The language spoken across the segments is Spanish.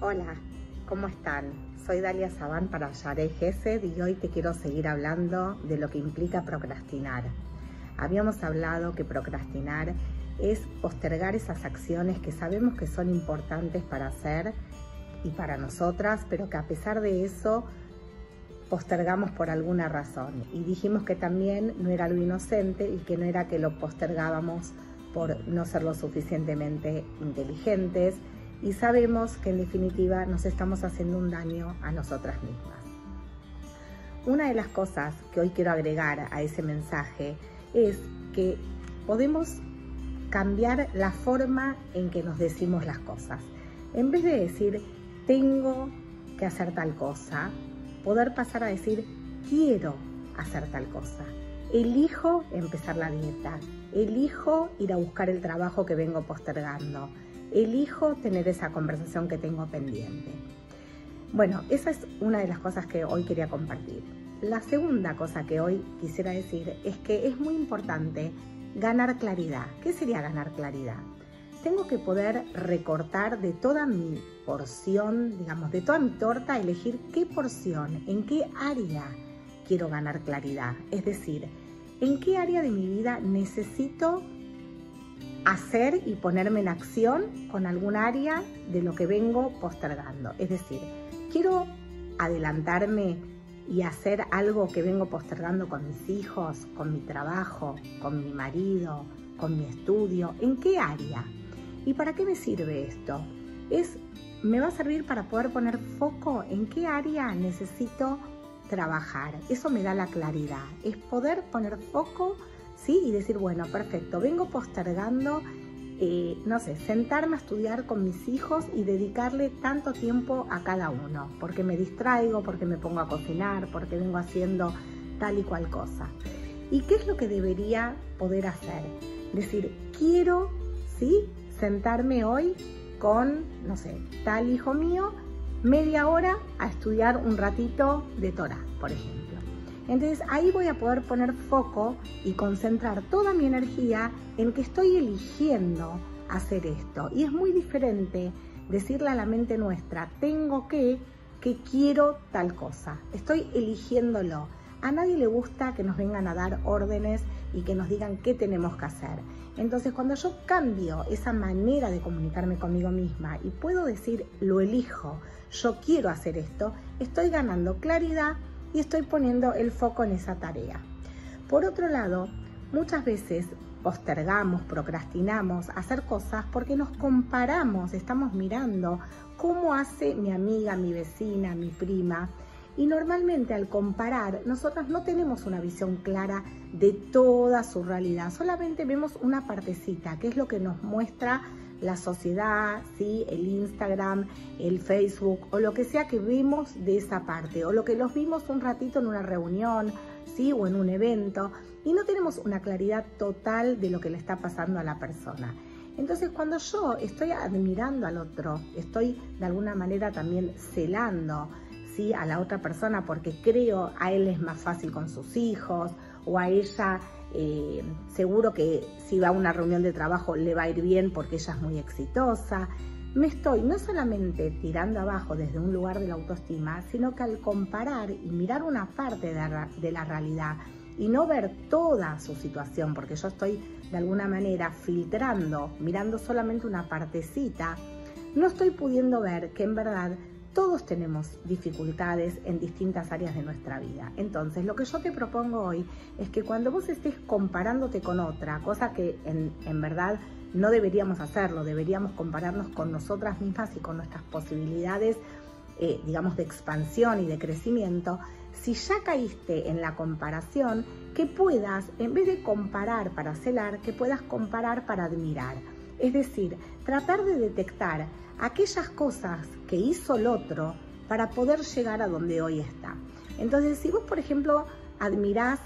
Hola, ¿cómo están? Soy Dalia Sabán para Yaré Gesed y hoy te quiero seguir hablando de lo que implica procrastinar. Habíamos hablado que procrastinar es postergar esas acciones que sabemos que son importantes para hacer y para nosotras, pero que a pesar de eso postergamos por alguna razón. Y dijimos que también no era lo inocente y que no era que lo postergábamos por no ser lo suficientemente inteligentes y sabemos que en definitiva nos estamos haciendo un daño a nosotras mismas. Una de las cosas que hoy quiero agregar a ese mensaje es que podemos cambiar la forma en que nos decimos las cosas. En vez de decir tengo que hacer tal cosa, poder pasar a decir quiero hacer tal cosa. Elijo empezar la dieta, elijo ir a buscar el trabajo que vengo postergando, elijo tener esa conversación que tengo pendiente. Bueno, esa es una de las cosas que hoy quería compartir. La segunda cosa que hoy quisiera decir es que es muy importante ganar claridad. ¿Qué sería ganar claridad? Tengo que poder recortar de toda mi porción, digamos, de toda mi torta, elegir qué porción, en qué área quiero ganar claridad. Es decir, en qué área de mi vida necesito hacer y ponerme en acción con algún área de lo que vengo postergando. Es decir, quiero adelantarme y hacer algo que vengo postergando con mis hijos, con mi trabajo, con mi marido, con mi estudio. ¿En qué área? ¿Y para qué me sirve esto? Es, me va a servir para poder poner foco en qué área necesito trabajar. Eso me da la claridad. Es poder poner foco ¿sí? Y decir, bueno, perfecto, vengo postergando, eh, no sé, sentarme a estudiar con mis hijos y dedicarle tanto tiempo a cada uno, porque me distraigo, porque me pongo a cocinar, porque vengo haciendo tal y cual cosa. ¿Y qué es lo que debería poder hacer? Decir, quiero, ¿sí? Sentarme hoy con, no sé, tal hijo mío, media hora a estudiar un ratito de Torah, por ejemplo. Entonces ahí voy a poder poner foco y concentrar toda mi energía en que estoy eligiendo hacer esto. Y es muy diferente decirle a la mente nuestra, tengo que, que quiero tal cosa. Estoy eligiéndolo. A nadie le gusta que nos vengan a dar órdenes y que nos digan qué tenemos que hacer. Entonces, cuando yo cambio esa manera de comunicarme conmigo misma y puedo decir, lo elijo, yo quiero hacer esto, estoy ganando claridad y estoy poniendo el foco en esa tarea. Por otro lado, muchas veces postergamos, procrastinamos hacer cosas porque nos comparamos, estamos mirando cómo hace mi amiga, mi vecina, mi prima. Y normalmente al comparar, nosotras no tenemos una visión clara de toda su realidad, solamente vemos una partecita, que es lo que nos muestra la sociedad, ¿sí? el Instagram, el Facebook o lo que sea que vemos de esa parte o lo que los vimos un ratito en una reunión ¿sí? o en un evento y no tenemos una claridad total de lo que le está pasando a la persona. Entonces cuando yo estoy admirando al otro, estoy de alguna manera también celando a la otra persona porque creo a él es más fácil con sus hijos o a ella eh, seguro que si va a una reunión de trabajo le va a ir bien porque ella es muy exitosa. Me estoy no solamente tirando abajo desde un lugar de la autoestima, sino que al comparar y mirar una parte de la realidad y no ver toda su situación, porque yo estoy de alguna manera filtrando, mirando solamente una partecita, no estoy pudiendo ver que en verdad todos tenemos dificultades en distintas áreas de nuestra vida. Entonces, lo que yo te propongo hoy es que cuando vos estés comparándote con otra, cosa que en, verdad no deberíamos hacerlo, deberíamos compararnos con nosotras mismas y con nuestras posibilidades, eh, digamos, de expansión y de crecimiento, si ya caíste en la comparación, que puedas, en vez de comparar para celar, que puedas comparar para admirar. Es decir, tratar de detectar aquellas cosas que hizo el otro para poder llegar a donde hoy está. Entonces, si vos, por ejemplo, admirás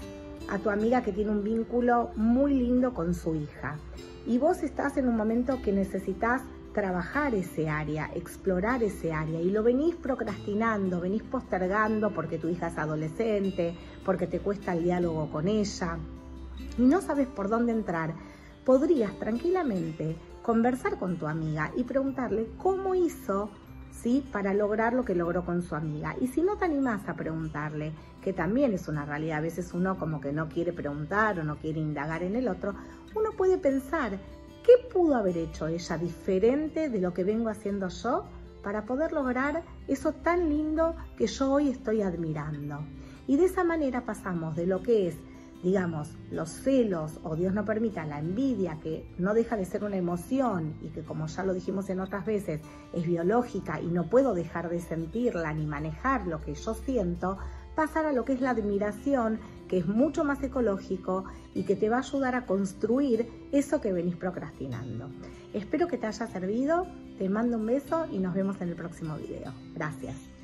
a tu amiga que tiene un vínculo muy lindo con su hija y vos estás en un momento que necesitas trabajar ese área, explorar ese área y lo venís procrastinando, venís postergando porque tu hija es adolescente, porque te cuesta el diálogo con ella y no sabes por dónde entrar, podrías tranquilamente conversar con tu amiga y preguntarle cómo hizo ¿sí? para lograr lo que logró con su amiga. Y si no te animás a preguntarle, que también es una realidad, a veces uno como que no quiere preguntar o no quiere indagar en el otro, uno puede pensar, ¿qué pudo haber hecho ella diferente de lo que vengo haciendo yo para poder lograr eso tan lindo que yo hoy estoy admirando? Y de esa manera pasamos de lo que es digamos, los celos o Dios no permita la envidia, que no deja de ser una emoción y que como ya lo dijimos en otras veces, es biológica y no puedo dejar de sentirla ni manejar lo que yo siento, pasar a lo que es la admiración, que es mucho más ecológico y que te va a ayudar a construir eso que venís procrastinando. Espero que te haya servido, te mando un beso y nos vemos en el próximo video. Gracias.